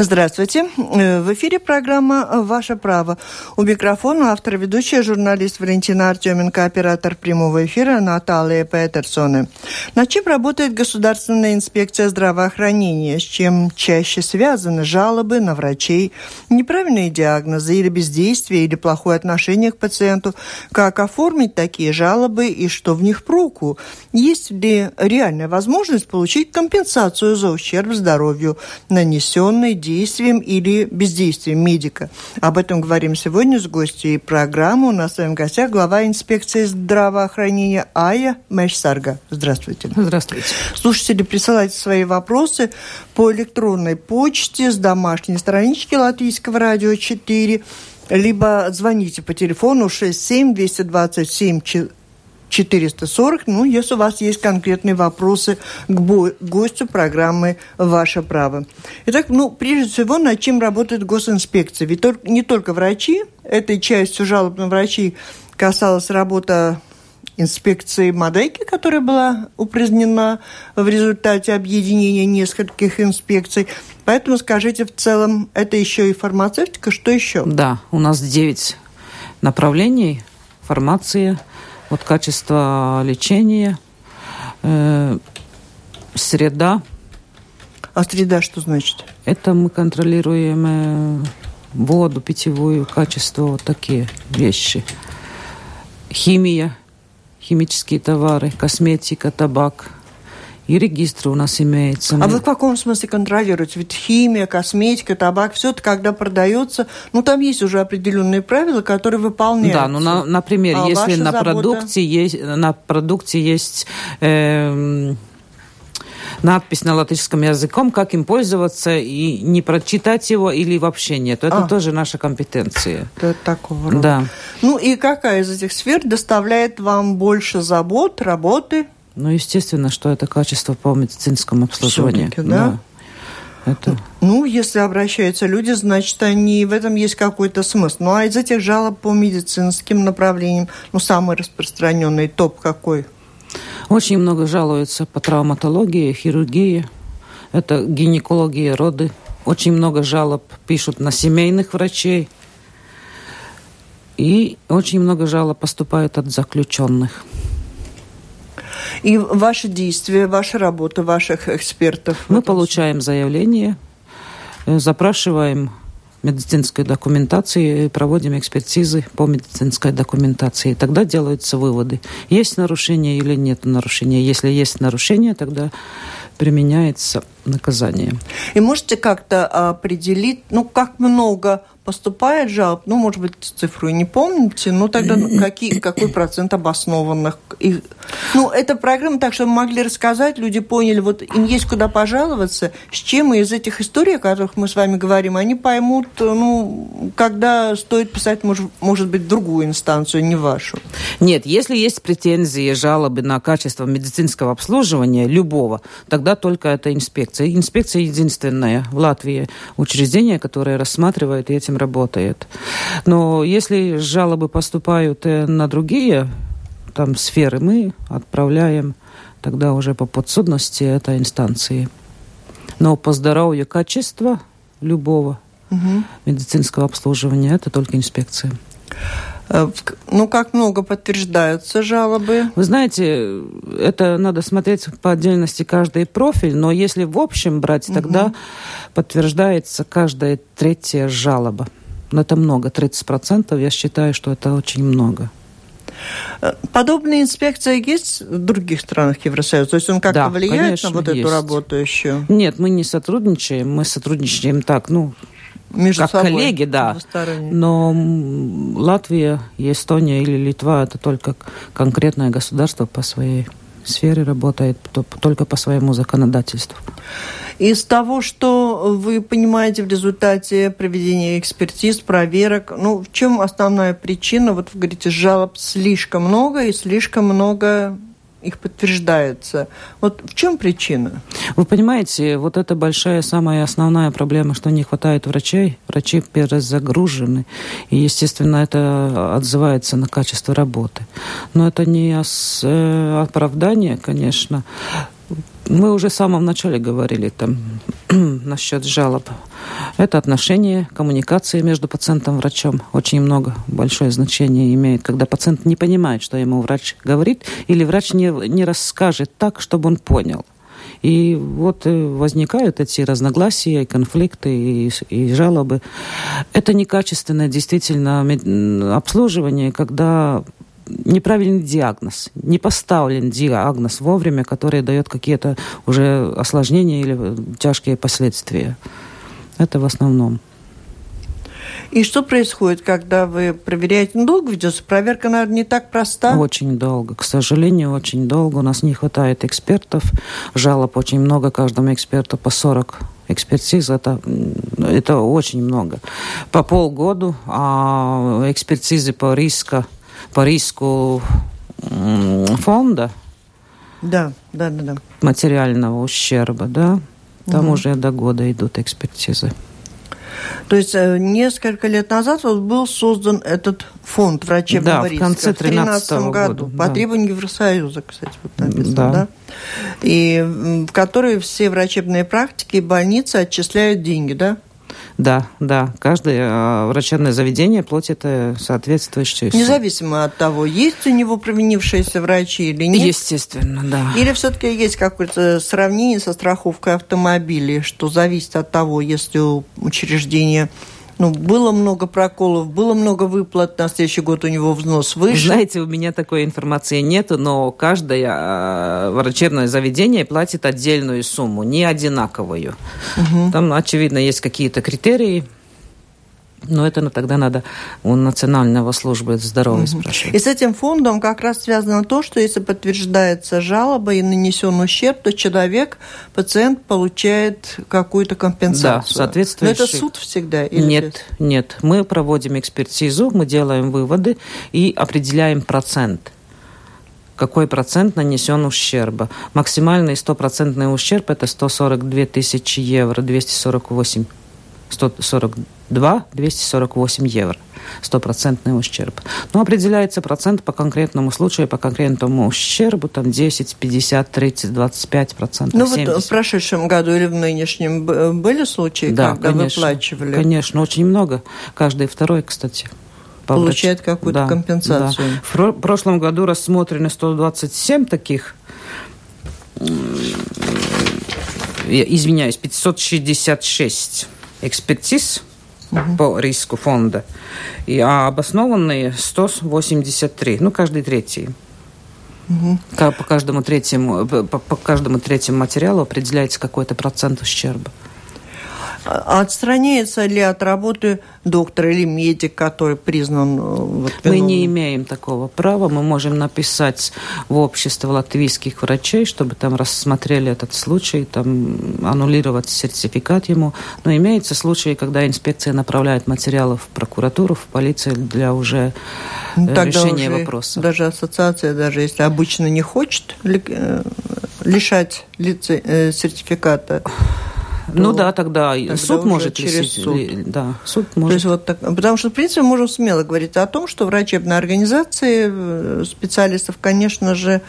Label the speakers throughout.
Speaker 1: Здравствуйте. Э, в эфире программа «Ваше право». У микрофона автор ведущая журналист Валентина Артеменко, оператор прямого эфира Наталья Петерсоне. Над чем работает Государственная инспекция здравоохранения? С чем чаще связаны жалобы на врачей, неправильные диагнозы или бездействие, или плохое отношение к пациенту? Как оформить такие жалобы и что в них проку? Есть ли реальная возможность получить компенсацию за ущерб здоровью, нанесенный действием или бездействием медика. Об этом говорим сегодня с гостьей программы. У нас в своем гостях глава инспекции здравоохранения Ая Мэшсарга. Здравствуйте.
Speaker 2: Здравствуйте.
Speaker 1: Слушатели, присылайте свои вопросы по электронной почте с домашней странички Латвийского радио 4 либо звоните по телефону 67 227 440. Ну, если у вас есть конкретные вопросы к гостю программы «Ваше право». Итак, ну, прежде всего, над чем работает госинспекция? Ведь не только врачи, этой частью жалоб на врачей касалась работа инспекции Мадейки, которая была упразднена в результате объединения нескольких инспекций. Поэтому скажите, в целом, это еще и фармацевтика, что еще?
Speaker 2: Да, у нас 9 направлений. Фармация, вот качество лечения, э, среда.
Speaker 1: А среда что значит?
Speaker 2: Это мы контролируем э, воду, питьевую, качество, вот такие вещи. Химия, химические товары, косметика, табак – и регистр у нас имеется.
Speaker 1: А вы в каком смысле контролируете? Ведь химия, косметика, табак, все это когда продается, ну там есть уже определенные правила, которые выполняются.
Speaker 2: Да, ну, на, например, а если на забота? продукте есть, на продукте есть э, надпись на латышском языком, как им пользоваться и не прочитать его или вообще нет. Это а, тоже наша компетенция.
Speaker 1: Это такого рода.
Speaker 2: Да.
Speaker 1: Ну и какая из этих сфер доставляет вам больше забот, работы?
Speaker 2: Ну, естественно, что это качество по медицинскому обслуживанию.
Speaker 1: Да? да. Это... Ну, если обращаются люди, значит, они в этом есть какой-то смысл. Ну, а из этих жалоб по медицинским направлениям, ну, самый распространенный топ какой?
Speaker 2: Очень много жалуются по травматологии, хирургии. Это гинекология, роды. Очень много жалоб пишут на семейных врачей. И очень много жалоб поступает от заключенных.
Speaker 1: И ваши действия, ваша работа ваших экспертов?
Speaker 2: Мы получаем заявление, э, запрашиваем медицинской документации, проводим экспертизы по медицинской документации. Тогда делаются выводы, есть нарушение или нет нарушения. Если есть нарушение, тогда применяется наказание.
Speaker 1: И можете как-то определить, ну, как много поступает жалоб, ну, может быть, цифру не помните, но тогда какие, какой процент обоснованных? И, ну, эта программа так, чтобы могли рассказать, люди поняли, вот им есть куда пожаловаться, с чем и из этих историй, о которых мы с вами говорим, они поймут, ну, когда стоит писать, может, может быть, другую инстанцию, не вашу.
Speaker 2: Нет, если есть претензии, жалобы на качество медицинского обслуживания любого, тогда только это инспекция. Инспекция единственная в Латвии учреждение, которое рассматривает и этим работает. Но если жалобы поступают э, на другие там сферы, мы отправляем тогда уже по подсудности этой инстанции. Но по здоровью качества любого угу. медицинского обслуживания это только инспекция.
Speaker 1: Э, ну, как много подтверждаются жалобы?
Speaker 2: Вы знаете, это надо смотреть по отдельности каждый профиль, но если в общем брать, тогда угу. подтверждается каждая третья жалоба. Но это много, 30%, я считаю, что это очень много.
Speaker 1: Э, подобная инспекция есть в других странах Евросоюза? То есть он как-то да, влияет конечно, на вот есть. эту работу еще?
Speaker 2: Нет, мы не сотрудничаем, мы сотрудничаем так, ну, между как собой, коллеги, да. Но Латвия, Эстония или Литва это только конкретное государство по своей сфере работает, только по своему законодательству.
Speaker 1: Из того, что вы понимаете в результате проведения экспертиз, проверок, ну, в чем основная причина? Вот вы говорите, жалоб слишком много и слишком много их подтверждается. Вот в чем причина?
Speaker 2: Вы понимаете, вот это большая, самая основная проблема, что не хватает врачей. Врачи перезагружены. И, естественно, это отзывается на качество работы. Но это не э, оправдание, конечно. Мы уже в самом начале говорили там насчет жалоб. Это отношение, коммуникации между пациентом и врачом. Очень много, большое значение имеет, когда пациент не понимает, что ему врач говорит, или врач не, не расскажет так, чтобы он понял. И вот э, возникают эти разногласия, конфликты, и, и жалобы. Это некачественное действительно обслуживание, когда неправильный диагноз, не поставлен диагноз вовремя, который дает какие-то уже осложнения или тяжкие последствия. Это в основном.
Speaker 1: И что происходит, когда вы проверяете? Ну, долго ведется проверка, наверное, не так проста?
Speaker 2: Очень долго. К сожалению, очень долго. У нас не хватает экспертов. Жалоб очень много. Каждому эксперту по 40 экспертиз. Это, это очень много. По полгода а экспертизы по риску, по риску фонда.
Speaker 1: Да, да, да, да.
Speaker 2: Материального ущерба, да. Там угу. уже до года идут экспертизы.
Speaker 1: То есть э, несколько лет назад вот был создан этот фонд врачебного
Speaker 2: да, риска. в конце 2013
Speaker 1: году. Года, по да. требованию Евросоюза, кстати, вот написано, да. да? И в который все врачебные практики и больницы отчисляют деньги, да?
Speaker 2: Да, да. Каждое э, врачебное заведение платит э, соответствующую
Speaker 1: сумму. Независимо от того, есть у него провинившиеся врачи или нет?
Speaker 2: Естественно, да.
Speaker 1: Или все-таки есть какое-то сравнение со страховкой автомобилей, что зависит от того, если у учреждения ну, было много проколов, было много выплат, на следующий год у него взнос выше.
Speaker 2: Знаете, у меня такой информации нет, но каждое э, врачебное заведение платит отдельную сумму, не одинаковую. Угу. Там, очевидно, есть какие-то критерии, но это тогда надо у Национального службы здоровья угу. спрашивать.
Speaker 1: И с этим фондом как раз связано то, что если подтверждается жалоба и нанесен ущерб, то человек, пациент получает какую-то компенсацию.
Speaker 2: Да, соответствующий.
Speaker 1: Но это суд всегда? Или
Speaker 2: нет, без? нет. Мы проводим экспертизу, мы делаем выводы и определяем процент какой процент нанесен ущерба. Максимальный стопроцентный ущерб – это 142 тысячи евро, 248 142 248 евро. Стопроцентный ущерб. Но определяется процент по конкретному случаю, по конкретному ущербу, там 10, 50, 30, 25 процентов.
Speaker 1: Ну 70. вот в прошедшем году или в нынешнем были случаи, да, когда конечно, выплачивали?
Speaker 2: Конечно, очень много. Каждый второй, кстати
Speaker 1: получает какую-то да, компенсацию.
Speaker 2: Да. В прошлом году рассмотрены 127 таких извиняюсь, 566 экспертиз угу. по риску фонда, и, а обоснованные 183, ну, каждый третий. Угу. По каждому третьему, по, по каждому третьему материалу определяется какой-то процент ущерба.
Speaker 1: Отстраняется ли от работы доктор или медик, который признан... Э,
Speaker 2: вот, мы не имеем такого права. Мы можем написать в общество латвийских врачей, чтобы там рассмотрели этот случай, там аннулировать сертификат ему. Но имеются случаи, когда инспекция направляет материалы в прокуратуру, в полицию для уже ну, Тогда решения уже вопроса.
Speaker 1: Даже ассоциация, даже если обычно не хочет э, лишать лица сертификата,
Speaker 2: ну да, тогда, тогда суд может
Speaker 1: через
Speaker 2: лишить,
Speaker 1: суд.
Speaker 2: Да, суд может. То есть
Speaker 1: вот так, потому что, в принципе, можем смело говорить о том, что врачебные организации э, специалистов, конечно же,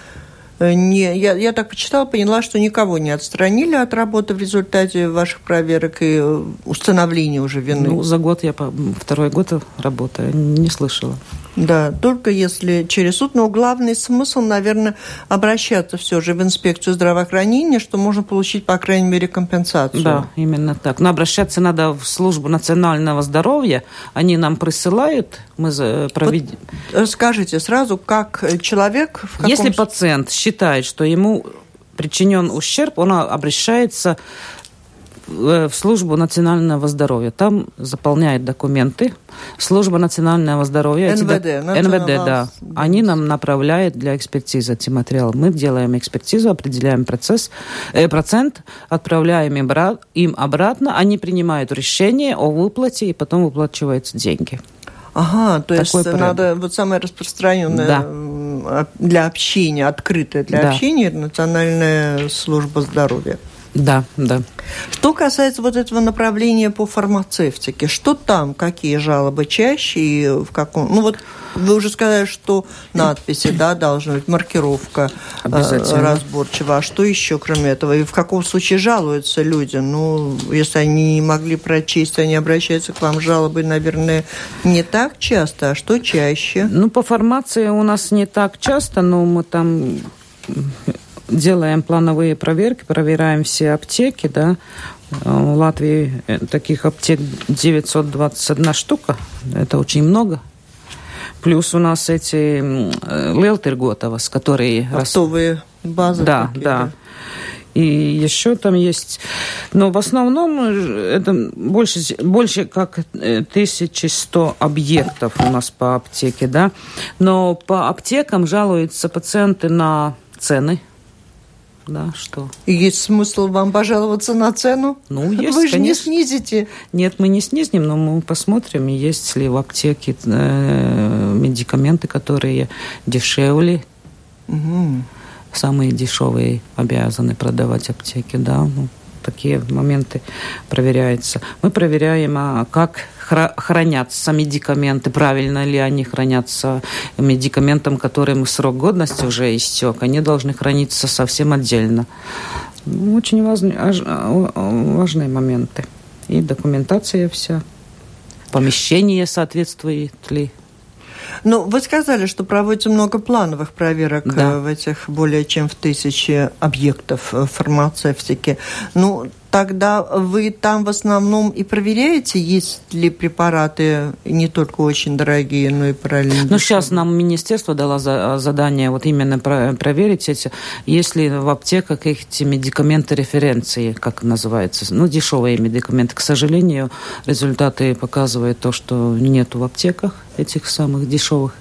Speaker 1: э, не, я, я так почитала, поняла, что никого не отстранили от работы в результате ваших проверок и э, установления уже вины.
Speaker 2: Ну, за год я второй год работаю, не слышала.
Speaker 1: Да, только если через суд. Но главный смысл, наверное, обращаться все же в инспекцию здравоохранения, что можно получить, по крайней мере, компенсацию.
Speaker 2: Да, именно так. Но обращаться надо в службу национального здоровья. Они нам присылают, мы проведем.
Speaker 1: Вот расскажите сразу, как человек... В
Speaker 2: каком... Если пациент считает, что ему причинен ущерб, он обращается в службу национального здоровья. Там заполняет документы. Служба национального здоровья.
Speaker 1: НВД.
Speaker 2: Эти, НВД, да. Они нам направляют для экспертизы эти материалы. Мы делаем экспертизу, определяем процесс, э, процент, отправляем им, им обратно. Они принимают решение о выплате и потом выплачиваются деньги.
Speaker 1: Ага, то есть порядок. надо вот самое распространенное да. для общения, открытое для да. общения, Национальная служба здоровья.
Speaker 2: Да, да.
Speaker 1: Что касается вот этого направления по фармацевтике, что там, какие жалобы чаще и в каком... Ну вот вы уже сказали, что надписи, да, должна быть, маркировка э, разборчива. А что еще, кроме этого? И в каком случае жалуются люди? Ну, если они не могли прочесть, они обращаются к вам жалобы, наверное, не так часто, а что чаще?
Speaker 2: Ну, по формации у нас не так часто, но мы там делаем плановые проверки, проверяем все аптеки, да. В Латвии э, таких аптек 921 штука, это очень много. Плюс у нас эти Лелтерготовас, которые...
Speaker 1: Оптовые базы.
Speaker 2: Да, такие, да. да. И еще там есть... Но в основном э, это больше, больше как 1100 э, объектов у нас по аптеке, да. Но по аптекам жалуются пациенты на цены да, что?
Speaker 1: Есть смысл вам пожаловаться на цену?
Speaker 2: Ну, есть,
Speaker 1: Вы же
Speaker 2: конечно.
Speaker 1: не снизите.
Speaker 2: Нет, мы не снизим, но мы посмотрим, есть ли в аптеке э, медикаменты, которые дешевле. Угу. Самые дешевые обязаны продавать аптеки, да. Ну, такие моменты проверяются. Мы проверяем, а как хранятся медикаменты, правильно ли они хранятся медикаментам, которым срок годности уже истек, они должны храниться совсем отдельно. Очень важные, а, важные моменты. И документация вся. Помещение соответствует ли
Speaker 1: ну, вы сказали, что проводится много плановых проверок да. Э, в этих более чем в тысячи объектов э, фармацевтики. Ну, тогда вы там в основном и проверяете, есть ли препараты не только очень дорогие, но и параллельно.
Speaker 2: Ну, сейчас нам министерство дало задание вот именно проверить эти, есть ли в аптеках эти медикаменты референции, как называется, ну, дешевые медикаменты. К сожалению, результаты показывают то, что нету в аптеках этих самых дешевых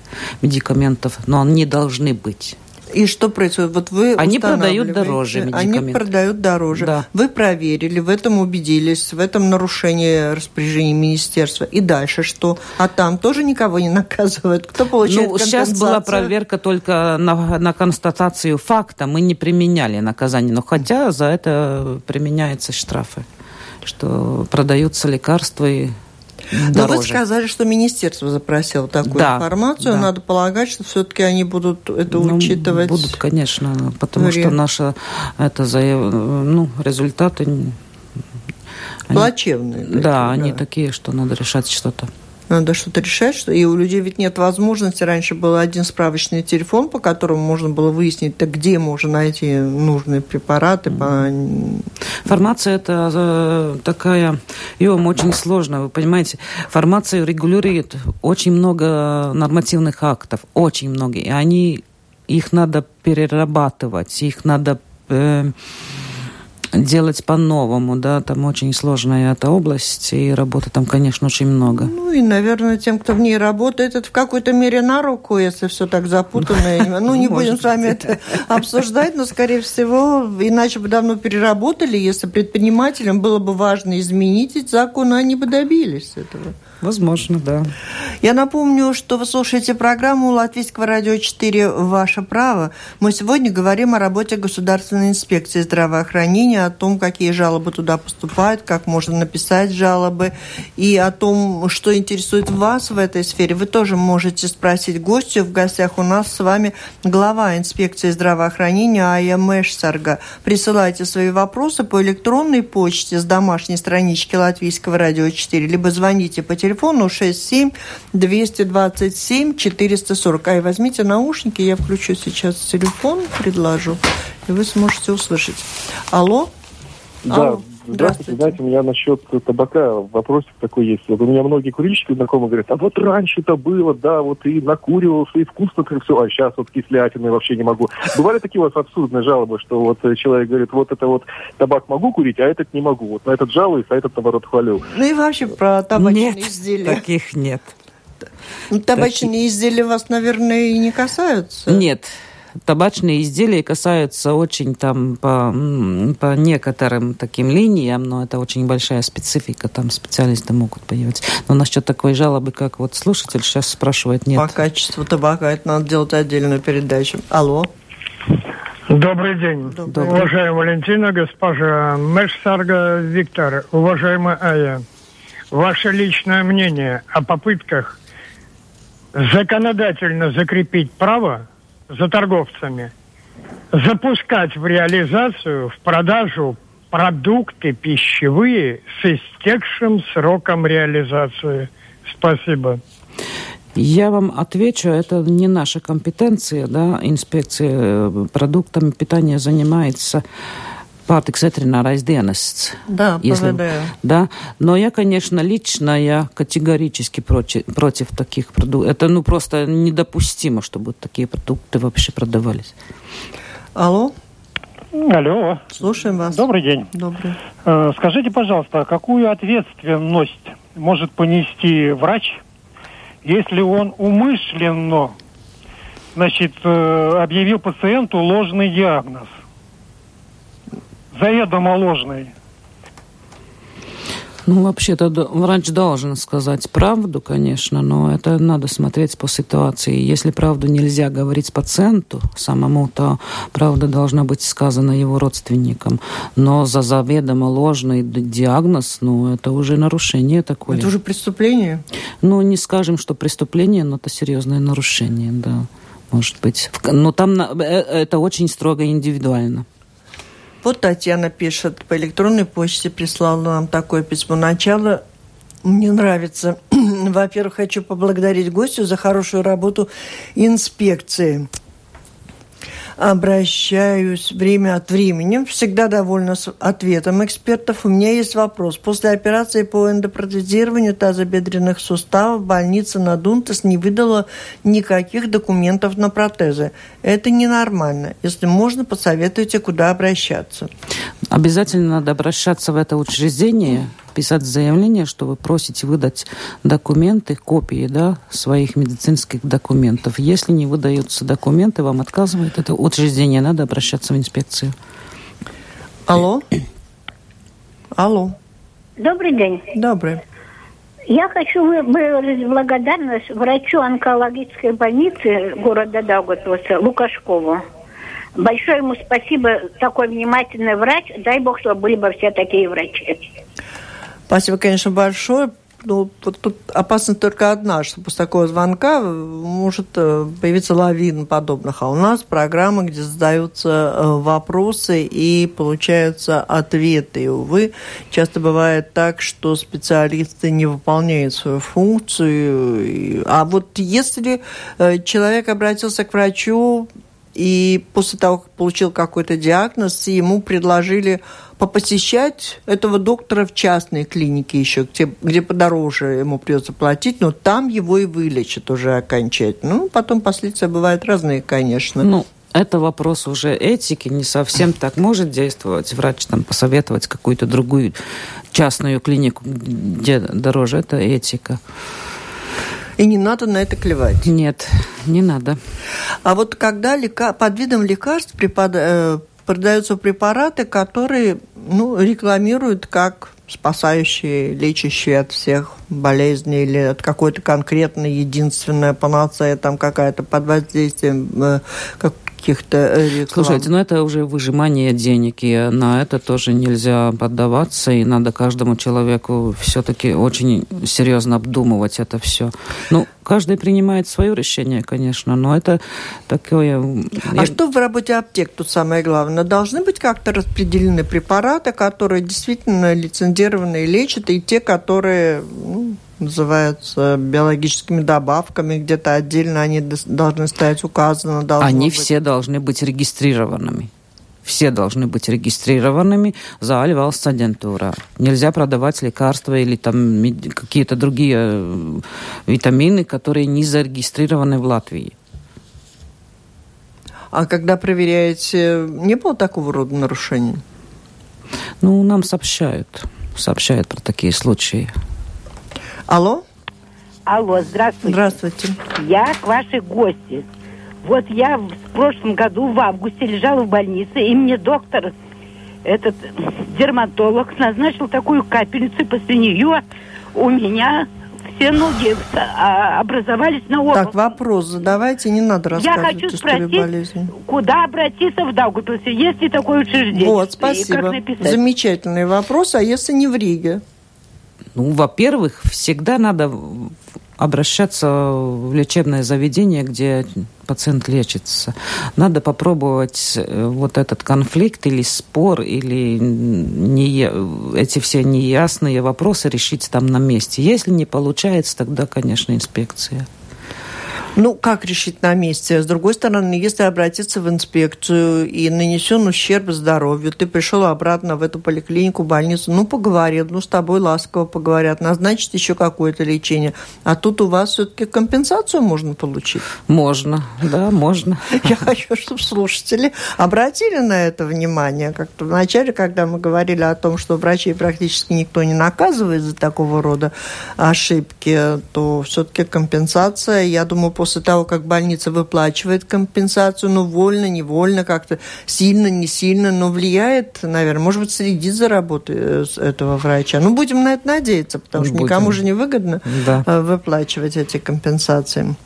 Speaker 2: медикаментов, но они должны быть.
Speaker 1: И что происходит? Вот вы
Speaker 2: Они продают дороже медикаменты.
Speaker 1: Они продают дороже. Да. Вы проверили, в этом убедились, в этом нарушении распоряжения министерства. И дальше что? А там тоже никого не наказывают? Кто получает
Speaker 2: Ну, сейчас была проверка только на, на констатацию факта. Мы не применяли наказание. Но хотя за это применяются штрафы. Что продаются лекарства и
Speaker 1: но вы сказали, что министерство запросило такую да, информацию. Да. Надо полагать, что все-таки они будут это ну, учитывать.
Speaker 2: Будут, конечно, потому что наши это заяв... ну, результаты
Speaker 1: плачевные.
Speaker 2: Они, да, да, они такие, что надо решать что-то
Speaker 1: надо что-то решать, что и у людей ведь нет возможности. Раньше был один справочный телефон, по которому можно было выяснить, так где можно найти нужные препараты. По...
Speaker 2: Формация это э, такая, ее очень сложно, вы понимаете. Формация регулирует очень много нормативных актов, очень много, и они их надо перерабатывать, их надо э, делать по-новому, да, там очень сложная эта область, и работы там, конечно, очень много.
Speaker 1: Ну и, наверное, тем, кто в ней работает, это в какой-то мере на руку, если все так запутанно. Ну, не будем с вами это обсуждать, но, скорее всего, иначе бы давно переработали, если предпринимателям было бы важно изменить эти законы, они бы добились этого.
Speaker 2: Возможно, да.
Speaker 1: Я напомню, что вы слушаете программу Латвийского радио 4 «Ваше право». Мы сегодня говорим о работе Государственной инспекции здравоохранения, о том, какие жалобы туда поступают, как можно написать жалобы, и о том, что интересует вас в этой сфере. Вы тоже можете спросить гостю. В гостях у нас с вами глава инспекции здравоохранения Ая Мэшсарга. Присылайте свои вопросы по электронной почте с домашней странички Латвийского радио 4, либо звоните по телефону 67 227 440. Ай, возьмите наушники, я включу сейчас телефон, предложу, и вы сможете услышать. Алло?
Speaker 3: Да, Алло. Здравствуйте. Знаете, у меня насчет табака вопросик такой есть. Вот у меня многие курильщики знакомые говорят, а вот раньше-то было, да, вот и накуривался, и вкусно как все, а сейчас вот кислятины вообще не могу. Бывали такие у вас абсурдные жалобы, что вот человек говорит, вот это вот табак могу курить, а этот не могу. Вот на этот жалуюсь, а этот, наоборот, хвалю.
Speaker 1: Ну и вообще про табачные
Speaker 2: нет,
Speaker 1: изделия.
Speaker 2: таких нет.
Speaker 1: Табачные Такие... изделия вас, наверное, и не касаются.
Speaker 2: Нет, табачные изделия касаются очень там по, по некоторым таким линиям, но это очень большая специфика, там специалисты могут появиться. Но насчет такой жалобы, как вот слушатель сейчас спрашивает, нет.
Speaker 1: По качеству табака это надо делать отдельную передачу. Алло.
Speaker 4: Добрый день. Добрый. Уважаемая Валентина, госпожа Мешсарга Виктор, уважаемая Ая. Ваше личное мнение о попытках законодательно закрепить право за торговцами, запускать в реализацию, в продажу продукты пищевые с истекшим сроком реализации. Спасибо.
Speaker 2: Я вам отвечу, это не наша компетенция, да, инспекция э, продуктами питания занимается pārtiks veterinārais dienests.
Speaker 1: Да, если,
Speaker 2: Да, но я, конечно, лично я категорически против, против таких продуктов. Это ну просто недопустимо, чтобы такие продукты вообще продавались.
Speaker 1: Алло.
Speaker 5: Алло.
Speaker 1: Слушаем вас.
Speaker 5: Добрый день.
Speaker 1: Добрый.
Speaker 5: Э, скажите, пожалуйста, какую ответственность может понести врач, если он умышленно значит, э, объявил пациенту ложный диагноз? Заведомо ложный.
Speaker 2: Ну, вообще-то врач должен сказать правду, конечно, но это надо смотреть по ситуации. Если правду нельзя говорить пациенту самому, то правда должна быть сказана его родственникам. Но за заведомо ложный диагноз, ну, это уже нарушение такое.
Speaker 1: Это уже преступление?
Speaker 2: Ну, не скажем, что преступление, но это серьезное нарушение, да, может быть. Но там э, это очень строго индивидуально.
Speaker 1: Вот Татьяна пишет, по электронной почте прислала нам такое письмо. Начало мне нравится. Во-первых, хочу поблагодарить гостю за хорошую работу инспекции обращаюсь время от времени. Всегда довольна ответом экспертов. У меня есть вопрос. После операции по эндопротезированию тазобедренных суставов больница Надунтас не выдала никаких документов на протезы. Это ненормально. Если можно, посоветуйте, куда обращаться.
Speaker 2: Обязательно надо обращаться в это учреждение, писать заявление, что вы просите выдать документы, копии да, своих медицинских документов. Если не выдаются документы, вам отказывает это учреждение, надо обращаться в инспекцию.
Speaker 1: Алло? Алло.
Speaker 6: Добрый день.
Speaker 1: Добрый.
Speaker 6: Я хочу выразить благодарность врачу онкологической больницы города Даугавпилса Лукашкову. Большое ему спасибо, такой внимательный врач. Дай бог, чтобы были бы все такие врачи.
Speaker 1: Спасибо, конечно, большое. Ну, вот тут опасность только одна, что после такого звонка может э, появиться лавина подобных. А у нас программа, где задаются э, вопросы и получаются ответы. И, увы, часто бывает так, что специалисты не выполняют свою функцию. А вот если э, человек обратился к врачу, и после того, как получил какой-то диагноз, ему предложили попосещать этого доктора в частной клинике еще, где, где подороже ему придется платить, но там его и вылечат уже окончательно. Ну, потом последствия бывают разные, конечно.
Speaker 2: Ну, это вопрос уже этики, не совсем так может действовать врач, там, посоветовать какую-то другую частную клинику, где дороже, это этика.
Speaker 1: И не надо на это клевать.
Speaker 2: Нет, не надо.
Speaker 1: А вот когда лека... под видом лекарств препод... Э, продаются препараты, которые ну, рекламируют как спасающие, лечащие от всех болезней или от какой-то конкретной единственная панацея, там какая-то под воздействием э, как, каких-то э, реклам.
Speaker 2: Слушайте, ну это уже выжимание денег, и на это тоже нельзя поддаваться, и надо каждому человеку все-таки очень серьезно обдумывать это все. Ну, каждый принимает свое решение, конечно, но это такое...
Speaker 1: А что в работе аптек тут самое главное? Должны быть как-то распределены препараты, которые действительно лицензированные лечат, и те, которые ну, называются биологическими добавками, где-то отдельно они должны стоять указаны.
Speaker 2: Они быть... все должны быть регистрированными. Все должны быть регистрированными за Альвалс агентура. Нельзя продавать лекарства или там какие-то другие э, витамины, которые не зарегистрированы в Латвии.
Speaker 1: А когда проверяете, не было такого рода нарушений?
Speaker 2: Ну, нам сообщают. Сообщают про такие случаи.
Speaker 1: Алло?
Speaker 7: Алло, здравствуйте.
Speaker 1: Здравствуйте.
Speaker 7: Я к вашей гости. Вот я в прошлом году в августе лежала в больнице, и мне доктор, этот дерматолог, назначил такую капельницу, после нее у меня все ноги а, образовались на обувь.
Speaker 1: Так, вопрос задавайте, не надо рассказывать
Speaker 7: Я хочу спросить, куда обратиться в Даугавпилсе? Есть ли такое учреждение?
Speaker 1: Вот, спасибо. Замечательный вопрос. А если не в Риге?
Speaker 2: Ну, во-первых, всегда надо обращаться в лечебное заведение, где пациент лечится. Надо попробовать э, вот этот конфликт или спор, или не, эти все неясные вопросы решить там на месте. Если не получается, тогда, конечно, инспекция.
Speaker 1: Ну, как решить на месте? С другой стороны, если обратиться в инспекцию и нанесен ущерб здоровью, ты пришел обратно в эту поликлинику, больницу, ну, поговорил, ну, с тобой ласково поговорят, назначить еще какое-то лечение. А тут у вас все-таки компенсацию можно получить?
Speaker 2: Можно, да, можно.
Speaker 1: Я хочу, чтобы слушатели обратили на это внимание. Как-то вначале, когда мы говорили о том, что врачей практически никто не наказывает за такого рода ошибки, то все-таки компенсация, я думаю, после после того, как больница выплачивает компенсацию, ну, вольно, невольно, как-то сильно, не сильно, но влияет, наверное, может быть, следит за работой э, этого врача. Ну, будем на это надеяться, потому что будем. никому же не выгодно да. Э, выплачивать эти компенсации.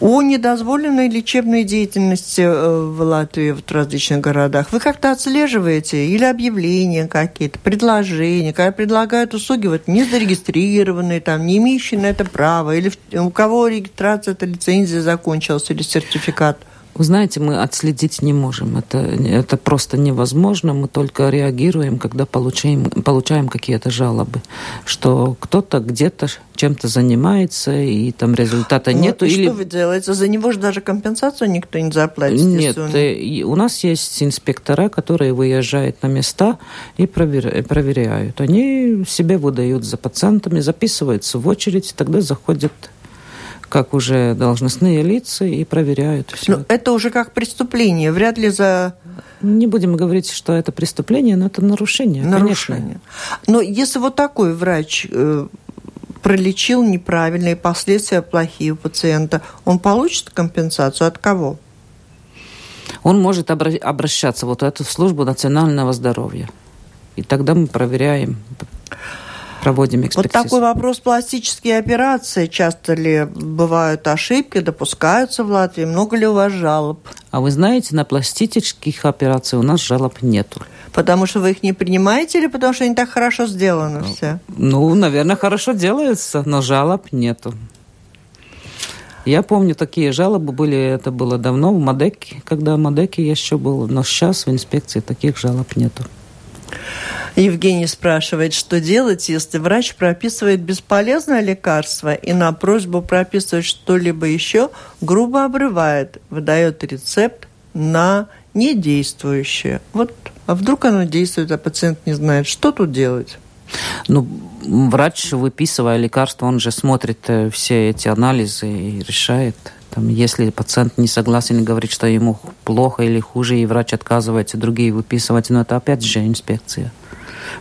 Speaker 1: О недозволенной лечебной деятельности э, в Латвии в различных городах вы как-то отслеживаете или объявления какие-то, предложения, когда предлагают услуги вот не зарегистрированные, там, не имеющие на это права, или у кого регистрация, эта лицензия закончилась, или сертификат –
Speaker 2: вы знаете, мы отследить не можем. Это, это просто невозможно. Мы только реагируем, когда получаем, получаем какие-то жалобы, что кто-то где-то чем-то занимается, и там результата ну, нету.
Speaker 1: И или... что вы делаете? За него же даже компенсацию никто не заплатит.
Speaker 2: Нет, э, у нас есть инспектора, которые выезжают на места и проверяют. Они себе выдают за пациентами, записываются в очередь, тогда заходят как уже должностные лица и проверяют все.
Speaker 1: Но это уже как преступление, вряд ли за...
Speaker 2: Не будем говорить, что это преступление, но это нарушение, нарушение. конечно.
Speaker 1: Но если вот такой врач э, пролечил неправильные последствия плохие у пациента, он получит компенсацию от кого?
Speaker 2: Он может обращаться вот в эту службу национального здоровья. И тогда мы проверяем проводим экспертизу.
Speaker 1: Вот такой вопрос пластические операции. Часто ли бывают ошибки, допускаются в Латвии? Много ли у вас жалоб?
Speaker 2: А вы знаете, на пластических операциях у нас жалоб нету.
Speaker 1: Потому что вы их не принимаете или потому что они так хорошо сделаны ну, все?
Speaker 2: Ну, наверное, хорошо делаются, но жалоб нету. Я помню, такие жалобы были, это было давно в Мадеке, когда в Мадеке еще был, но сейчас в инспекции таких жалоб нету.
Speaker 1: Евгений спрашивает, что делать, если врач прописывает бесполезное лекарство и на просьбу прописывать что-либо еще грубо обрывает, выдает рецепт на недействующее. Вот, а вдруг оно действует, а пациент не знает, что тут делать?
Speaker 2: Ну, врач, выписывая лекарство, он же смотрит э, все эти анализы и решает. Там, если пациент не согласен и говорит, что ему плохо или хуже, и врач отказывается другие выписывать, но это опять же инспекция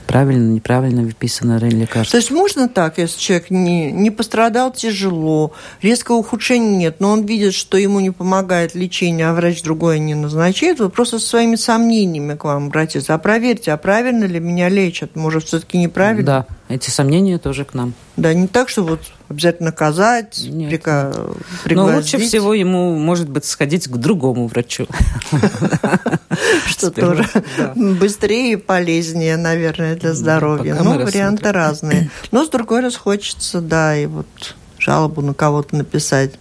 Speaker 2: правильно, неправильно выписано лекарство.
Speaker 1: То есть можно так, если человек не, не пострадал тяжело, резкого ухудшения нет, но он видит, что ему не помогает лечение, а врач другое не назначает, вы просто со своими сомнениями к вам обратиться. А проверьте, а правильно ли меня лечат? Может, все-таки неправильно?
Speaker 2: Да, эти сомнения тоже к нам.
Speaker 1: Да, не так, что вот обязательно наказать, Нет. Прика...
Speaker 2: Но лучше всего ему, может быть, сходить к другому врачу.
Speaker 1: Что тоже быстрее и полезнее, наверное, для здоровья. Ну, варианты разные. Но, с другой раз, хочется, да, и вот жалобу на кого-то написать.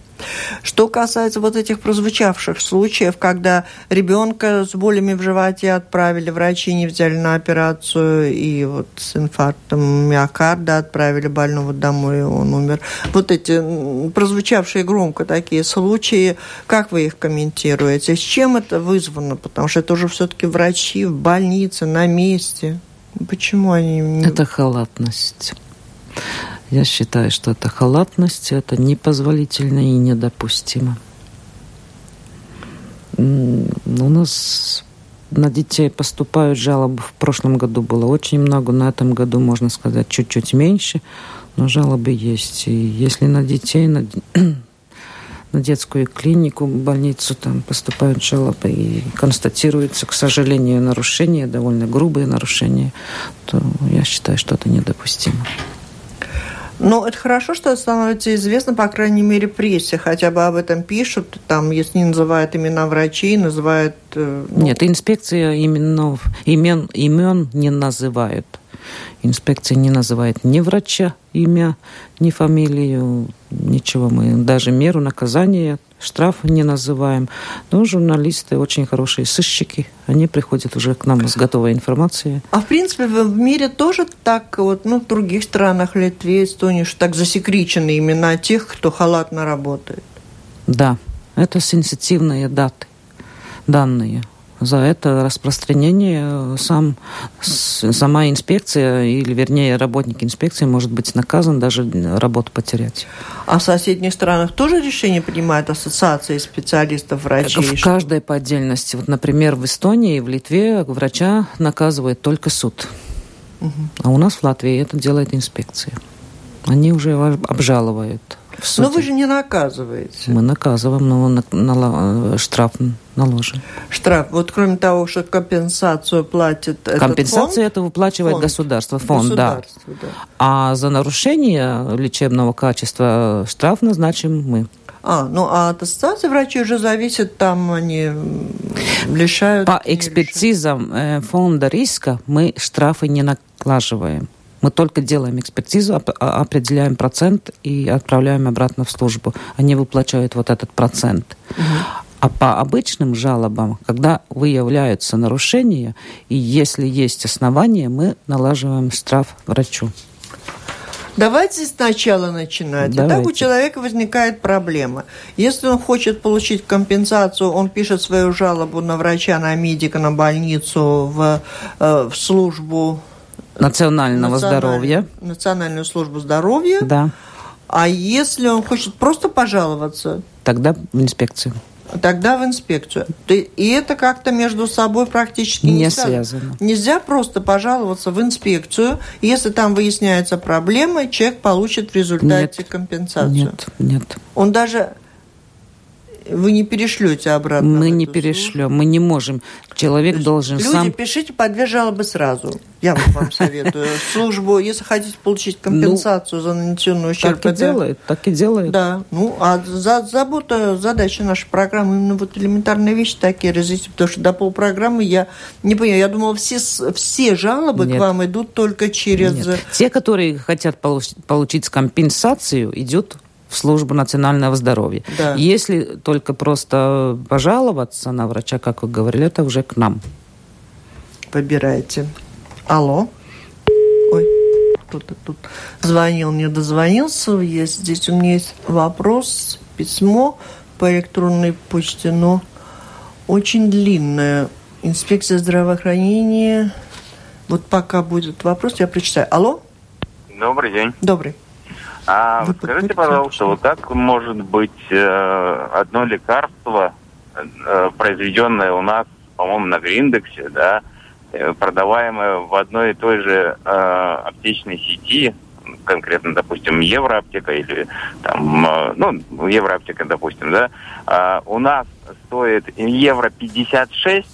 Speaker 1: Что касается вот этих прозвучавших случаев, когда ребенка с болями в животе отправили, врачи не взяли на операцию, и вот с инфарктом миокарда отправили больного домой, и он умер. Вот эти прозвучавшие громко такие случаи, как вы их комментируете? С чем это вызвано? Потому что это уже все-таки врачи в больнице, на месте. Почему они...
Speaker 2: Это халатность. Я считаю, что это халатность, это непозволительно и недопустимо. У нас на детей поступают жалобы. В прошлом году было очень много, на этом году, можно сказать, чуть-чуть меньше, но жалобы есть. И если на детей, на, на детскую клинику, больницу там поступают жалобы и констатируются, к сожалению, нарушения, довольно грубые нарушения, то я считаю, что это недопустимо.
Speaker 1: Ну, это хорошо, что это становится известно, по крайней мере, прессе. Хотя бы об этом пишут. Там, если не называют имена врачей, называют...
Speaker 2: Э, ну... Нет, инспекция именно имен, имен не называют. Инспекция не называет ни врача имя, ни фамилию, ничего. Мы даже меру наказания штраф не называем. Но журналисты очень хорошие сыщики, они приходят уже к нам с готовой информацией.
Speaker 1: А в принципе в мире тоже так вот, ну в других странах, Литве, Эстонии, что так засекречены имена тех, кто халатно работает?
Speaker 2: Да, это сенситивные даты, данные за это распространение сам, сама инспекция, или вернее работник инспекции может быть наказан, даже работу потерять.
Speaker 1: А в соседних странах тоже решение принимают ассоциации специалистов врачей?
Speaker 2: В каждой по отдельности. Вот, например, в Эстонии и в Литве врача наказывает только суд. Угу. А у нас в Латвии это делает инспекция. Они уже обжалуют.
Speaker 1: Но вы же не наказываете.
Speaker 2: Мы наказываем, но на, на, штраф наложен.
Speaker 1: Штраф. Вот кроме того, что компенсацию платит
Speaker 2: Компенсацию это выплачивает фонд. государство, фонд, государство, да. да. А за нарушение лечебного качества штраф назначим мы.
Speaker 1: А, ну а от ассоциации врачей уже зависит, там они лишают...
Speaker 2: По экспертизам лишают. Э, фонда риска мы штрафы не наклаживаем. Мы только делаем экспертизу, а, определяем процент и отправляем обратно в службу. Они выплачивают вот этот процент. Угу. А по обычным жалобам, когда выявляются нарушения, и если есть основания, мы налаживаем штраф врачу.
Speaker 1: Давайте сначала начинать. Давайте. Итак, у человека возникает проблема. Если он хочет получить компенсацию, он пишет свою жалобу на врача, на медика, на больницу, в, э, в службу
Speaker 2: национального здоровья.
Speaker 1: Национальную службу здоровья.
Speaker 2: Да.
Speaker 1: А если он хочет просто пожаловаться?
Speaker 2: Тогда в инспекцию.
Speaker 1: Тогда в инспекцию. И это как-то между собой практически
Speaker 2: не, не связано.
Speaker 1: Нельзя просто пожаловаться в инспекцию. Если там выясняется проблема, человек получит в результате нет, компенсацию.
Speaker 2: Нет, нет.
Speaker 1: Он даже вы не перешлете обратно.
Speaker 2: Мы не перешлем, мы не можем. Человек должен
Speaker 1: люди,
Speaker 2: сам...
Speaker 1: пишите по две жалобы сразу. Я вам советую. Службу, если хотите получить компенсацию ну, за нанесенный ущерб.
Speaker 2: Так и делает, так и делает.
Speaker 1: Да. Ну, а за, забота, задача нашей программы именно вот элементарные вещи такие разъяснить, потому что до полпрограммы я не поняла. Я думала, все, все жалобы Нет. к вам идут только через... Нет.
Speaker 2: Те, которые хотят получить компенсацию, идет в службу национального здоровья. Да. Если только просто пожаловаться на врача, как вы говорили, это уже к нам.
Speaker 1: Выбирайте. Алло. Ой, кто-то тут звонил, не дозвонился. Есть, здесь у меня есть вопрос, письмо по электронной почте, но очень длинное. Инспекция здравоохранения. Вот пока будет вопрос, я прочитаю. Алло?
Speaker 8: Добрый день.
Speaker 1: Добрый.
Speaker 8: А Вы скажите, пожалуйста, вот как может быть э, одно лекарство, э, произведенное у нас, по-моему, на Гриндексе, да, э, продаваемое в одной и той же э, аптечной сети, конкретно, допустим, Евроаптека или там, э, ну, Евроаптека, допустим, да, э, у нас стоит евро 56,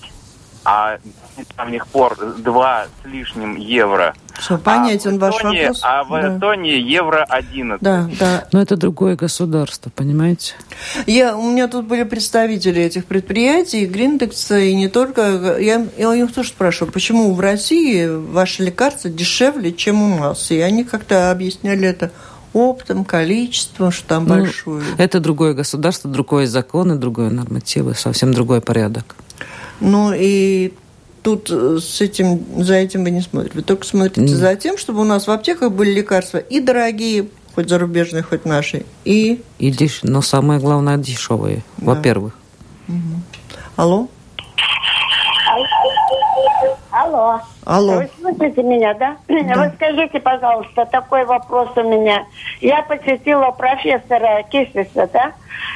Speaker 8: а с недавних пор два с лишним евро.
Speaker 1: Все, понятен
Speaker 8: а
Speaker 1: ваш Эстонии, вопрос.
Speaker 8: А в да. Эстонии евро 11.
Speaker 1: Да, да.
Speaker 2: Но это другое государство, понимаете?
Speaker 1: Я, у меня тут были представители этих предприятий, Гриндекса, и не только. Я, я у них тоже спрашиваю, почему в России ваши лекарства дешевле, чем у нас? И они как-то объясняли это оптом, количеством, что там ну, большое.
Speaker 2: Это другое государство, другой закон и другое нормативы, совсем другой порядок.
Speaker 1: Ну и тут э, с этим, за этим вы не смотрите. Вы только смотрите mm. за тем, чтобы у нас в аптеках были лекарства и дорогие, хоть зарубежные, хоть наши, и...
Speaker 2: И деш... Но самое главное, дешевые, да. во-первых.
Speaker 1: Угу. Алло?
Speaker 6: Алло.
Speaker 1: Алло.
Speaker 6: Вы слышите меня, да? да? Вы скажите, пожалуйста, такой вопрос у меня. Я посетила профессора Кисиса, да?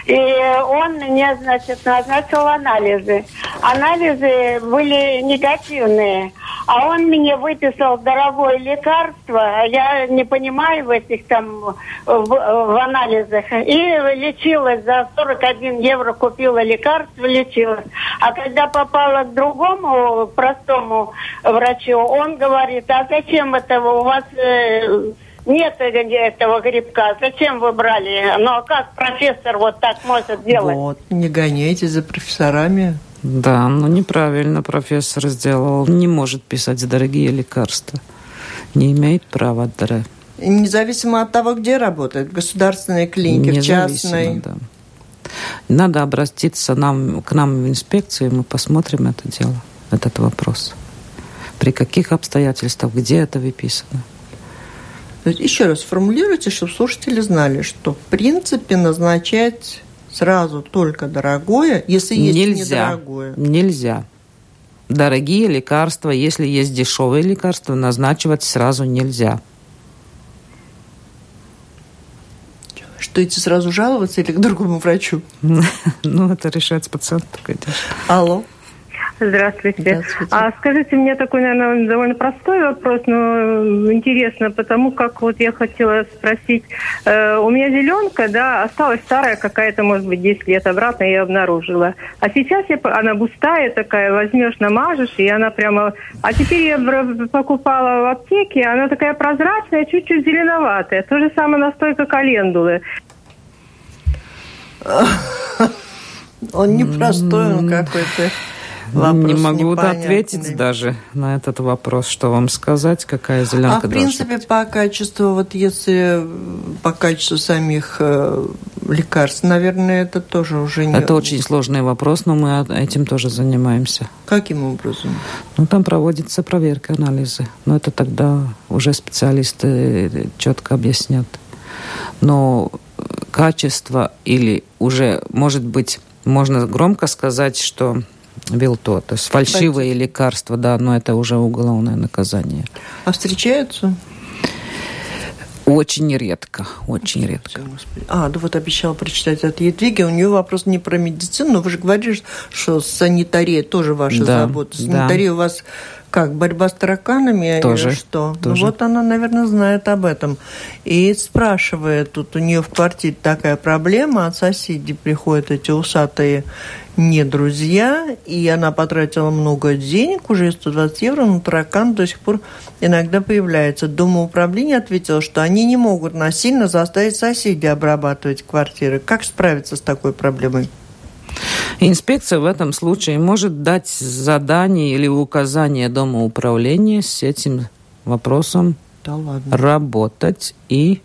Speaker 6: И он мне, значит, назначил анализы. Анализы были негативные. А он мне выписал дорогое лекарство, я не понимаю в этих там в, в анализах. И лечилась за 41 евро, купила лекарство, лечилась. А когда попала к другому простому врачу, он говорит, а зачем это у вас э, нет этого грибка. Зачем вы брали? Ну, а как профессор вот так может делать? Вот,
Speaker 1: не гоняйте за профессорами.
Speaker 2: Да, ну неправильно профессор сделал. Не может писать дорогие лекарства. Не имеет права, дорогие.
Speaker 1: Независимо от того, где работает, в государственной клинике, в частной. Да.
Speaker 2: Надо обратиться нам, к нам в инспекцию, мы посмотрим это дело, этот вопрос. При каких обстоятельствах, где это выписано.
Speaker 1: Еще раз формулируйте, чтобы слушатели знали, что в принципе назначать сразу только дорогое, если есть
Speaker 2: нельзя,
Speaker 1: недорогое.
Speaker 2: Нельзя. Дорогие лекарства, если есть дешевые лекарства, назначивать сразу нельзя.
Speaker 1: Что идти сразу жаловаться или к другому врачу?
Speaker 2: Ну, это решает пациент.
Speaker 1: Алло.
Speaker 9: Здравствуйте. Здравствуйте. А скажите мне такой, наверное, довольно простой вопрос, но интересно, потому как вот я хотела спросить. Э, у меня зеленка, да, осталась старая какая-то, может быть, 10 лет обратно я обнаружила. А сейчас я, она густая такая, возьмешь, намажешь, и она прямо... А теперь я покупала в аптеке, она такая прозрачная, чуть-чуть зеленоватая. То же самое настойка календулы.
Speaker 1: Он непростой, он какой-то
Speaker 2: вопрос Не могу непонятный. ответить даже на этот вопрос, что вам сказать, какая зеленка
Speaker 1: А в принципе быть. по качеству, вот если по качеству самих э, лекарств, наверное, это тоже уже не...
Speaker 2: Это очень сложный вопрос, но мы этим тоже занимаемся.
Speaker 1: Каким образом?
Speaker 2: Ну, там проводится проверка, анализы. Но это тогда уже специалисты четко объяснят. Но качество или уже, может быть, можно громко сказать, что Вилто, то есть фальшивые Кстати. лекарства, да, но это уже уголовное наказание.
Speaker 1: А встречаются?
Speaker 2: Очень редко, очень редко.
Speaker 1: А, да вот обещала прочитать от Едвиги. У нее вопрос не про медицину, но вы же говорили, что санитария тоже ваша да, забота. Санитария да. у вас как, борьба с тараканами
Speaker 2: тоже,
Speaker 1: или что?
Speaker 2: Тоже.
Speaker 1: Ну вот она, наверное, знает об этом. И спрашивает, тут у нее в квартире такая проблема, от соседей приходят эти усатые не друзья, и она потратила много денег, уже 120 евро, но таракан до сих пор иногда появляется. Дома управления ответила, что они не могут насильно заставить соседей обрабатывать квартиры. Как справиться с такой проблемой?
Speaker 2: Инспекция в этом случае может дать задание или указание Дома управления с этим вопросом
Speaker 1: да ладно.
Speaker 2: работать и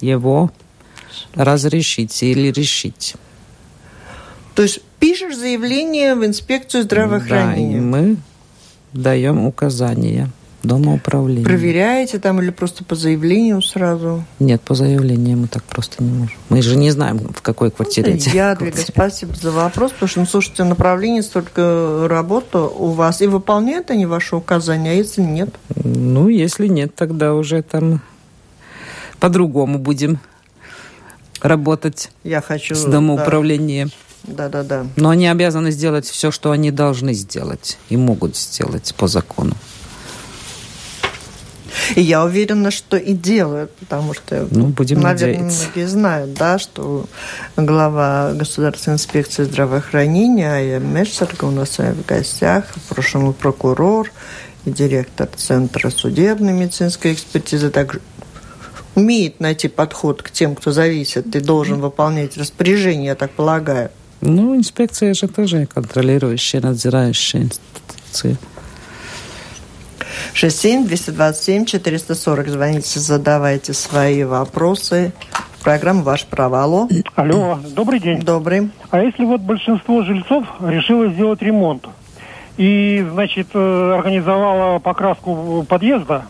Speaker 2: его разрешить или решить.
Speaker 1: То есть пишешь заявление в инспекцию здравоохранения.
Speaker 2: Да, и мы даем указания Дома управления.
Speaker 1: Проверяете там или просто по заявлению сразу?
Speaker 2: Нет, по заявлению мы так просто не можем. Мы же не знаем, в какой квартире
Speaker 1: эти Ядвига, спасибо за вопрос, потому что, ну, слушайте, направление столько работы у вас, и выполняют они ваши указания, а если нет?
Speaker 2: Ну, если нет, тогда уже там по-другому будем работать
Speaker 1: Я хочу,
Speaker 2: с домоуправлением. Да.
Speaker 1: Да, да, да.
Speaker 2: Но они обязаны сделать все, что они должны сделать и могут сделать по закону.
Speaker 1: И я уверена, что и делают, потому что,
Speaker 2: ну, будем
Speaker 1: наверное,
Speaker 2: надеяться.
Speaker 1: многие знают, да, что глава Государственной инспекции здравоохранения Ая Мешсерга у нас в гостях, в прошлом прокурор и директор Центра судебной медицинской экспертизы, также умеет найти подход к тем, кто зависит и должен выполнять распоряжение, я так полагаю.
Speaker 2: Ну, инспекция же тоже контролирующая, надзирающая институция.
Speaker 1: 67-227-440. Звоните, задавайте свои вопросы. Программа «Ваш право». Алло.
Speaker 5: Алло, добрый день.
Speaker 1: Добрый.
Speaker 5: А если вот большинство жильцов решило сделать ремонт и, значит, э, организовала покраску подъезда,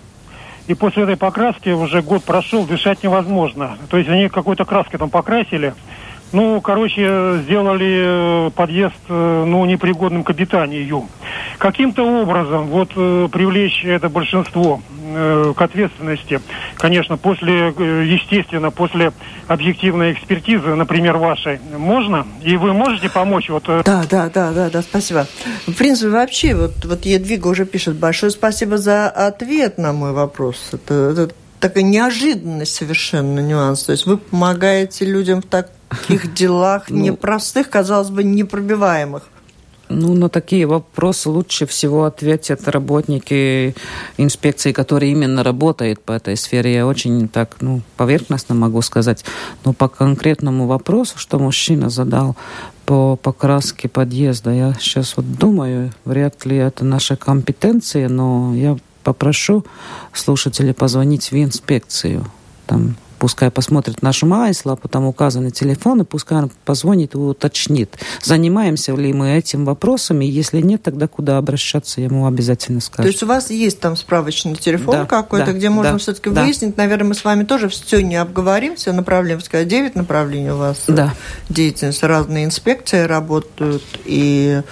Speaker 5: и после этой покраски уже год прошел, дышать невозможно. То есть они какой-то краской там покрасили, ну, короче, сделали э, подъезд, э, ну, непригодным к обитанию. Каким-то образом вот э, привлечь это большинство к ответственности, конечно, после, естественно, после объективной экспертизы, например, вашей, можно? И вы можете помочь? Вот...
Speaker 1: Да, да, да, да, да, спасибо. В принципе, вообще, вот, вот Едвига уже пишет, большое спасибо за ответ на мой вопрос. Это, это такая неожиданность совершенно нюанс. То есть вы помогаете людям в так таких делах ну, непростых, казалось бы, непробиваемых.
Speaker 2: Ну, на такие вопросы лучше всего ответят работники инспекции, которые именно работают по этой сфере. Я очень так, ну, поверхностно могу сказать. Но по конкретному вопросу, что мужчина задал по покраске подъезда, я сейчас вот думаю, вряд ли это наша компетенция, но я попрошу слушателей позвонить в инспекцию. Там пускай посмотрит нашу майслапу, там указаны телефоны, пускай он позвонит и уточнит, занимаемся ли мы этим вопросом, и если нет, тогда куда обращаться, ему обязательно скажу.
Speaker 1: То есть у вас есть там справочный телефон да, какой-то, да, где можно да, все-таки да. выяснить, наверное, мы с вами тоже все не обговорим, все направления, сказать, 9 направлений у вас да. деятельность, разные инспекции работают, и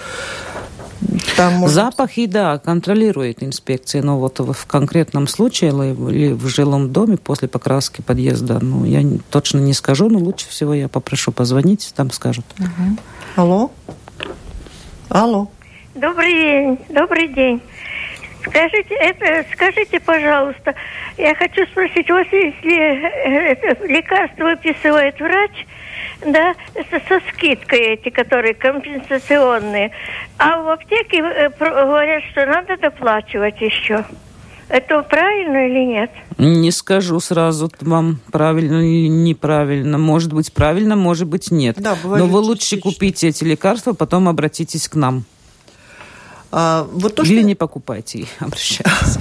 Speaker 2: там может... Запахи, да, контролирует инспекция, но вот в конкретном случае или в жилом доме после покраски подъезда, ну, я точно не скажу, но лучше всего я попрошу позвонить, там скажут.
Speaker 1: Угу. Алло? Алло?
Speaker 10: Добрый день, добрый день. Скажите, это, скажите, пожалуйста, я хочу спросить, у вас если э, лекарство выписывает врач, да, со, со скидкой эти, которые компенсационные. А в аптеке э, говорят, что надо доплачивать еще. Это правильно или нет?
Speaker 2: Не скажу сразу вам правильно или неправильно. Может быть правильно, может быть нет. Да, Но вы лучше купите эти лекарства, потом обратитесь к нам. А, вот то, или что... не покупайте их, обращайтесь.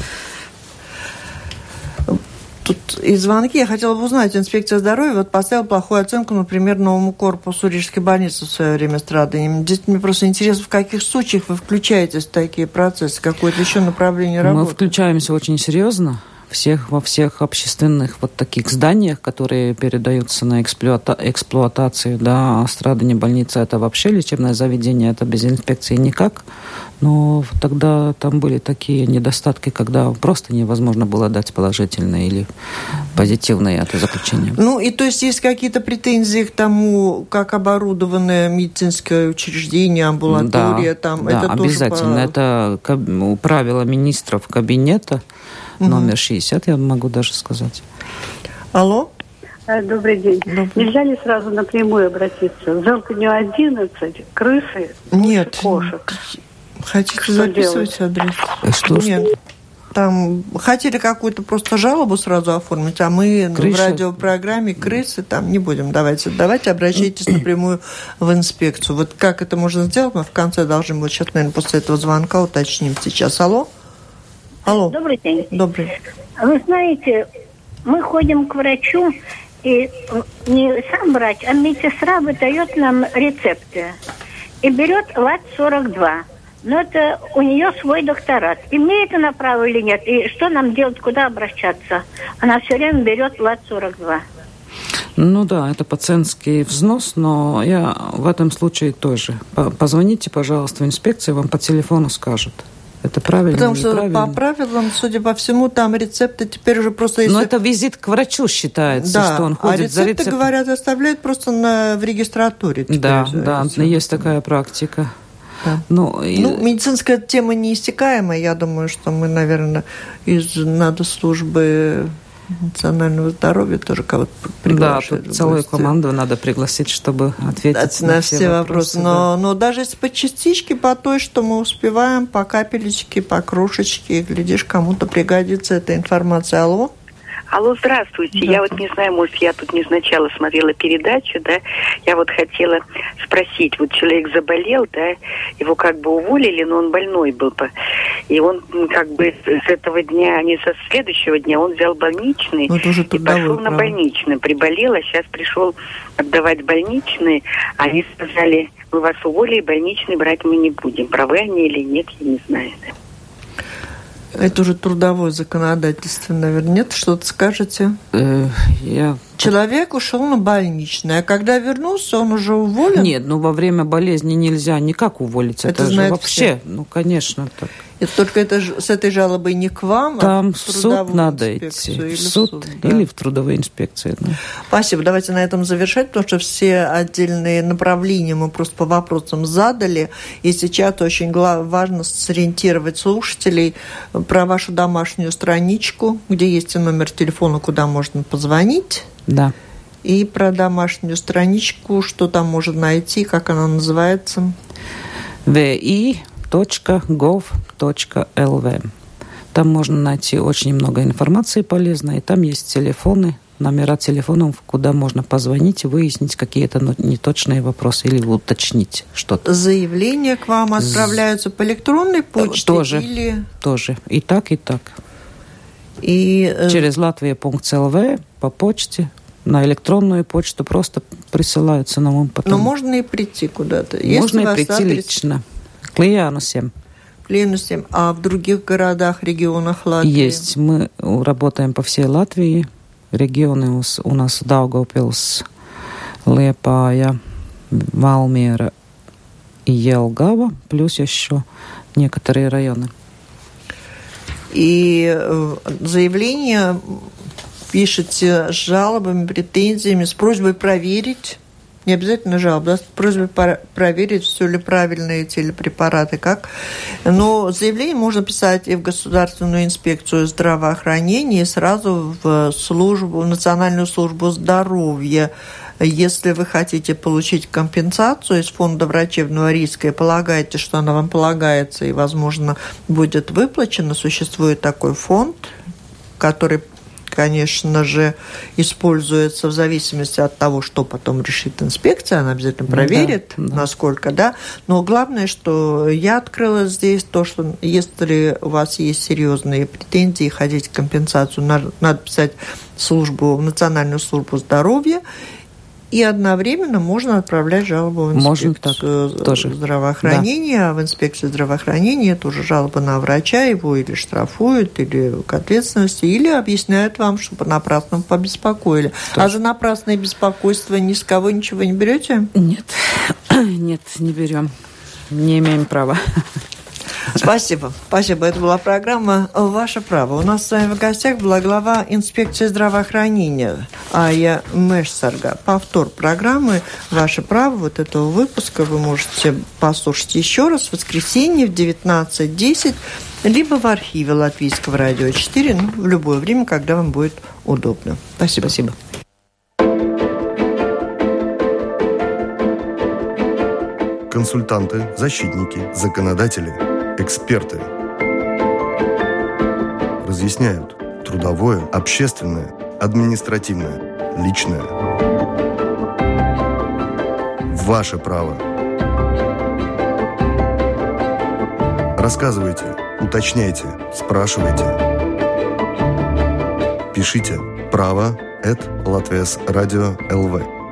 Speaker 1: Тут и звонки. Я хотела бы узнать, инспекция здоровья вот поставила плохую оценку, например, новому корпусу Рижской больницы в свое время страданиями. Здесь мне просто интересно, в каких случаях вы включаетесь в такие процессы, какое-то еще направление работы?
Speaker 2: Мы включаемся очень серьезно всех, во всех общественных вот таких зданиях, которые передаются на эксплуата, эксплуатацию, да, а страдание больницы это вообще лечебное заведение, это без инспекции никак. Но тогда там были такие недостатки, когда просто невозможно было дать положительное или позитивное это заключение.
Speaker 1: Ну и то есть есть какие-то претензии к тому, как оборудовано медицинское учреждение, амбулатория,
Speaker 2: да,
Speaker 1: там
Speaker 2: да, это обязательно. Тоже по... Это правило министров кабинета угу. номер 60, я могу даже сказать.
Speaker 1: Алло?
Speaker 11: Э, добрый день. Добрый. Нельзя ли сразу напрямую обратиться? В Желтыню 11 крысы,
Speaker 1: Нет.
Speaker 11: кошек.
Speaker 1: Хотите что записывать делать? адрес?
Speaker 2: Э, что?
Speaker 1: Нет. Там хотели какую-то просто жалобу сразу оформить, а мы Крыша. в радиопрограмме крысы там не будем. Давайте, давайте обращайтесь напрямую в инспекцию. Вот как это можно сделать, мы в конце должны вот сейчас, наверное, после этого звонка уточним сейчас. Алло? Алло.
Speaker 6: Добрый день.
Speaker 1: Добрый.
Speaker 6: Вы знаете, мы ходим к врачу, и не сам врач, а медсестра выдает нам рецепты. И берет ЛАТ-42. Но это у нее свой докторат. Имеет она право или нет? И что нам делать, куда обращаться? Она все время берет ЛАТ-42.
Speaker 2: Ну да, это пациентский взнос, но я в этом случае тоже. Позвоните, пожалуйста, в инспекцию, вам по телефону скажут. Это правильно?
Speaker 1: Потому что по правилам, судя по всему, там рецепты теперь уже просто...
Speaker 2: Если... Но это визит к врачу считается, да, что он ходит
Speaker 1: а рецепты,
Speaker 2: за рецептом.
Speaker 1: говорят, оставляют просто на, в регистратуре.
Speaker 2: Да, да, есть такая практика.
Speaker 1: Да. Ну, и... ну, медицинская тема неиссякаемая. Я думаю, что мы, наверное, из надо службы национального здоровья тоже кого-то приглашать.
Speaker 2: Да, целую команду надо пригласить, чтобы ответить на, на все, все вопросы. вопросы
Speaker 1: но, да. но даже если по частичке, по той, что мы успеваем, по капелечке, по кружечке, глядишь, кому-то пригодится эта информация. Алло?
Speaker 12: Алло, здравствуйте. здравствуйте. Я вот не знаю, может, я тут не сначала смотрела передачу, да, я вот хотела спросить, вот человек заболел, да, его как бы уволили, но он больной был, и он как бы с этого дня, а не со следующего дня, он взял больничный
Speaker 1: ну, и
Speaker 12: пошел на больничный, приболел, а сейчас пришел отдавать больничный, они сказали, мы вас уволили, больничный брать мы не будем. Правы они или нет, я не знаю. Да.
Speaker 1: Это уже трудовое законодательство, наверное. Нет, что-то скажете?
Speaker 2: Э, я...
Speaker 1: Человек ушел на больничное, а когда вернулся, он уже уволен?
Speaker 2: Нет, ну во время болезни нельзя никак уволить. Это, это же вообще, все. ну конечно так.
Speaker 1: Это только это, с этой жалобой не к вам,
Speaker 2: а Там а в, суд надо идти. Или в суд, в суд да. или в трудовую инспекцию. Да.
Speaker 1: Спасибо. Давайте на этом завершать, потому что все отдельные направления мы просто по вопросам задали. И сейчас очень важно сориентировать слушателей про вашу домашнюю страничку, где есть номер телефона, куда можно позвонить.
Speaker 2: Да.
Speaker 1: И про домашнюю страничку, что там можно найти, как она называется.
Speaker 2: vi.gov.lv. Там можно найти очень много информации полезной, и там есть телефоны, номера телефонов, куда можно позвонить и выяснить какие-то ну, неточные вопросы или уточнить что-то.
Speaker 1: Заявления к вам отправляются по электронной почте
Speaker 2: тоже,
Speaker 1: или...
Speaker 2: Тоже. И так, и так.
Speaker 1: И...
Speaker 2: Э, Через latvia.lv по почте на электронную почту просто присылаются нам потом.
Speaker 1: Но можно и прийти куда-то.
Speaker 2: Можно и прийти адрес... лично. К Лиянусем.
Speaker 1: Ленусем. А в других городах, регионах Латвии?
Speaker 2: Есть. Мы работаем по всей Латвии. Регионы у нас Daugavpils, Liepāja, Valmiera и Елгава, плюс еще некоторые районы.
Speaker 1: И э, заявление пишете с жалобами, претензиями, с просьбой проверить не обязательно жалоба, да, с просьбой проверить, все ли правильно эти или препараты, как. Но заявление можно писать и в Государственную инспекцию здравоохранения, и сразу в службу, в Национальную службу здоровья. Если вы хотите получить компенсацию из фонда врачебного риска и полагаете, что она вам полагается и, возможно, будет выплачена, существует такой фонд, который конечно же, используется в зависимости от того, что потом решит инспекция, она обязательно проверит, да, да. насколько, да. Но главное, что я открыла здесь то, что если у вас есть серьезные претензии, хотите компенсацию, надо, надо писать службу, в Национальную службу здоровья, и одновременно можно отправлять жалобу в инспекцию
Speaker 2: так, тоже.
Speaker 1: здравоохранения. Да. А в инспекции здравоохранения это уже жалоба на врача, его или штрафуют, или к ответственности, или объясняют вам, что понапрасну побеспокоили. А тоже. А за напрасное беспокойство ни с кого ничего не берете?
Speaker 2: Нет, нет, не берем. Не имеем права.
Speaker 1: Спасибо. Спасибо. Это была программа «Ваше право». У нас с вами в гостях была глава инспекции здравоохранения Ая Мешсарга. Повтор программы «Ваше право» вот этого выпуска вы можете послушать еще раз в воскресенье в 19.10 либо в архиве Латвийского радио 4, ну, в любое время, когда вам будет удобно. Спасибо.
Speaker 2: Спасибо.
Speaker 13: консультанты, защитники, законодатели – Эксперты разъясняют трудовое, общественное, административное, личное. Ваше право. Рассказывайте, уточняйте, спрашивайте. Пишите право at Латвес Радио ЛВ.